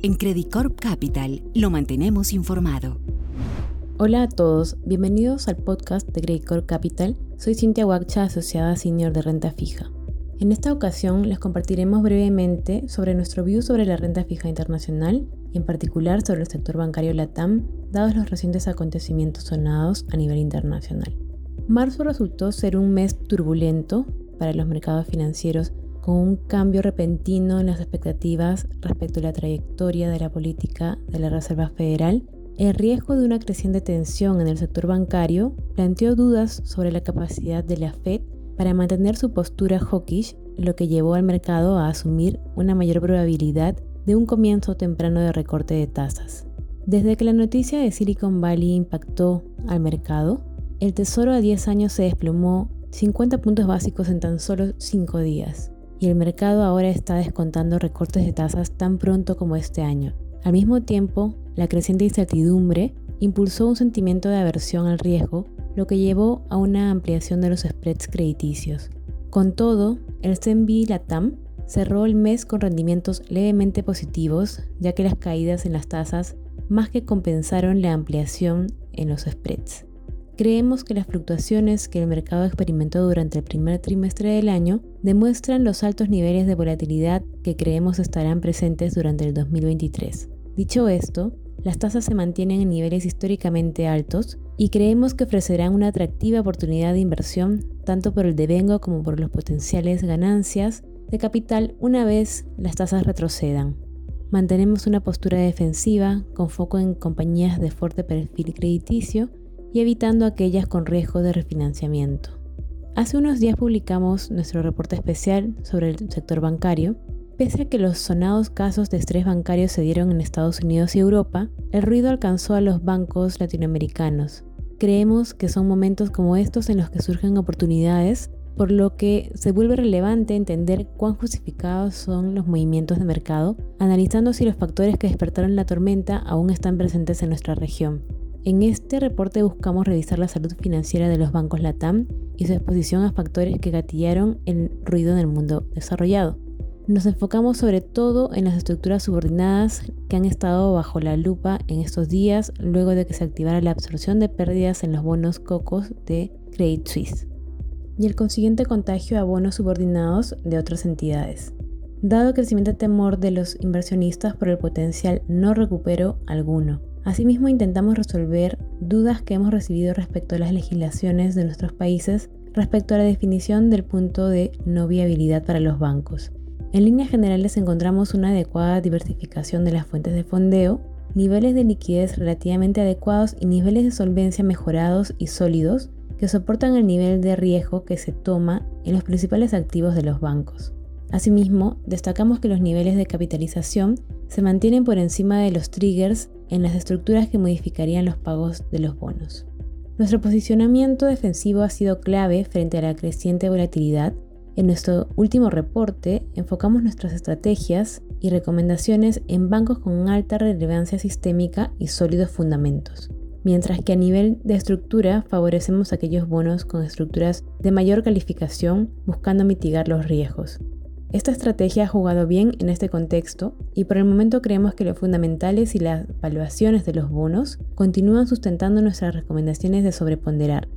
En Credit Corp Capital lo mantenemos informado. Hola a todos, bienvenidos al podcast de Credit Corp Capital. Soy Cintia Huacha, asociada senior de renta fija. En esta ocasión les compartiremos brevemente sobre nuestro view sobre la renta fija internacional y en particular sobre el sector bancario LATAM, dados los recientes acontecimientos sonados a nivel internacional. Marzo resultó ser un mes turbulento para los mercados financieros con un cambio repentino en las expectativas respecto a la trayectoria de la política de la Reserva Federal, el riesgo de una creciente tensión en el sector bancario planteó dudas sobre la capacidad de la Fed para mantener su postura hawkish, lo que llevó al mercado a asumir una mayor probabilidad de un comienzo temprano de recorte de tasas. Desde que la noticia de Silicon Valley impactó al mercado, el tesoro a 10 años se desplomó 50 puntos básicos en tan solo 5 días y el mercado ahora está descontando recortes de tasas tan pronto como este año. Al mismo tiempo, la creciente incertidumbre impulsó un sentimiento de aversión al riesgo, lo que llevó a una ampliación de los spreads crediticios. Con todo, el CMB Latam cerró el mes con rendimientos levemente positivos, ya que las caídas en las tasas más que compensaron la ampliación en los spreads. Creemos que las fluctuaciones que el mercado experimentó durante el primer trimestre del año demuestran los altos niveles de volatilidad que creemos estarán presentes durante el 2023. Dicho esto, las tasas se mantienen en niveles históricamente altos y creemos que ofrecerán una atractiva oportunidad de inversión tanto por el devengo como por los potenciales ganancias de capital una vez las tasas retrocedan. Mantenemos una postura defensiva con foco en compañías de fuerte perfil crediticio y evitando aquellas con riesgo de refinanciamiento. Hace unos días publicamos nuestro reporte especial sobre el sector bancario. Pese a que los sonados casos de estrés bancario se dieron en Estados Unidos y Europa, el ruido alcanzó a los bancos latinoamericanos. Creemos que son momentos como estos en los que surgen oportunidades, por lo que se vuelve relevante entender cuán justificados son los movimientos de mercado, analizando si los factores que despertaron la tormenta aún están presentes en nuestra región. En este reporte buscamos revisar la salud financiera de los bancos LATAM y su exposición a factores que gatillaron el ruido en el mundo desarrollado. Nos enfocamos sobre todo en las estructuras subordinadas que han estado bajo la lupa en estos días luego de que se activara la absorción de pérdidas en los bonos cocos de Credit Suisse y el consiguiente contagio a bonos subordinados de otras entidades. Dado el crecimiento temor de los inversionistas por el potencial no recupero alguno, Asimismo, intentamos resolver dudas que hemos recibido respecto a las legislaciones de nuestros países respecto a la definición del punto de no viabilidad para los bancos. En líneas generales encontramos una adecuada diversificación de las fuentes de fondeo, niveles de liquidez relativamente adecuados y niveles de solvencia mejorados y sólidos que soportan el nivel de riesgo que se toma en los principales activos de los bancos. Asimismo, destacamos que los niveles de capitalización se mantienen por encima de los triggers en las estructuras que modificarían los pagos de los bonos. Nuestro posicionamiento defensivo ha sido clave frente a la creciente volatilidad. En nuestro último reporte enfocamos nuestras estrategias y recomendaciones en bancos con alta relevancia sistémica y sólidos fundamentos, mientras que a nivel de estructura favorecemos aquellos bonos con estructuras de mayor calificación buscando mitigar los riesgos. Esta estrategia ha jugado bien en este contexto y por el momento creemos que los fundamentales y las valuaciones de los bonos continúan sustentando nuestras recomendaciones de sobreponderar.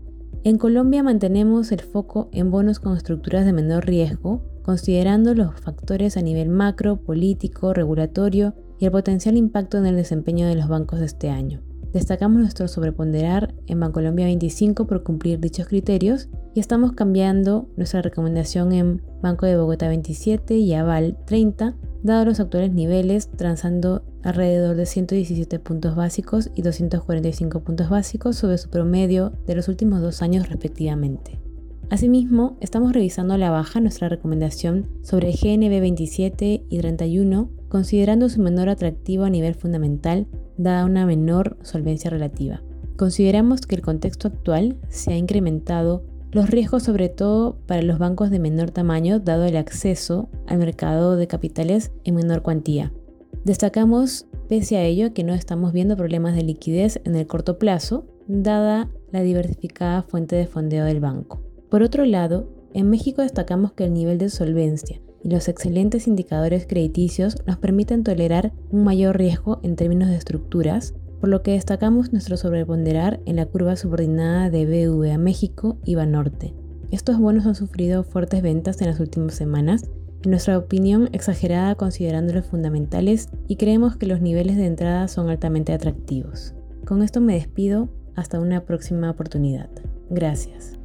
En Colombia mantenemos el foco en bonos con estructuras de menor riesgo, considerando los factores a nivel macro, político, regulatorio y el potencial impacto en el desempeño de los bancos de este año. Destacamos nuestro sobreponderar en Bancolombia 25 por cumplir dichos criterios y estamos cambiando nuestra recomendación en Banco de Bogotá 27 y Aval 30, dado los actuales niveles, transando alrededor de 117 puntos básicos y 245 puntos básicos sobre su promedio de los últimos dos años respectivamente. Asimismo, estamos revisando a la baja nuestra recomendación sobre GNB 27 y 31, considerando su menor atractivo a nivel fundamental dada una menor solvencia relativa. Consideramos que el contexto actual se ha incrementado los riesgos sobre todo para los bancos de menor tamaño dado el acceso al mercado de capitales en menor cuantía. Destacamos pese a ello que no estamos viendo problemas de liquidez en el corto plazo, dada la diversificada fuente de fondeo del banco. Por otro lado, en México destacamos que el nivel de solvencia y los excelentes indicadores crediticios nos permiten tolerar un mayor riesgo en términos de estructuras, por lo que destacamos nuestro sobreponderar en la curva subordinada de BVA México y Banorte. Estos bonos han sufrido fuertes ventas en las últimas semanas, en nuestra opinión exagerada considerando los fundamentales y creemos que los niveles de entrada son altamente atractivos. Con esto me despido, hasta una próxima oportunidad. Gracias.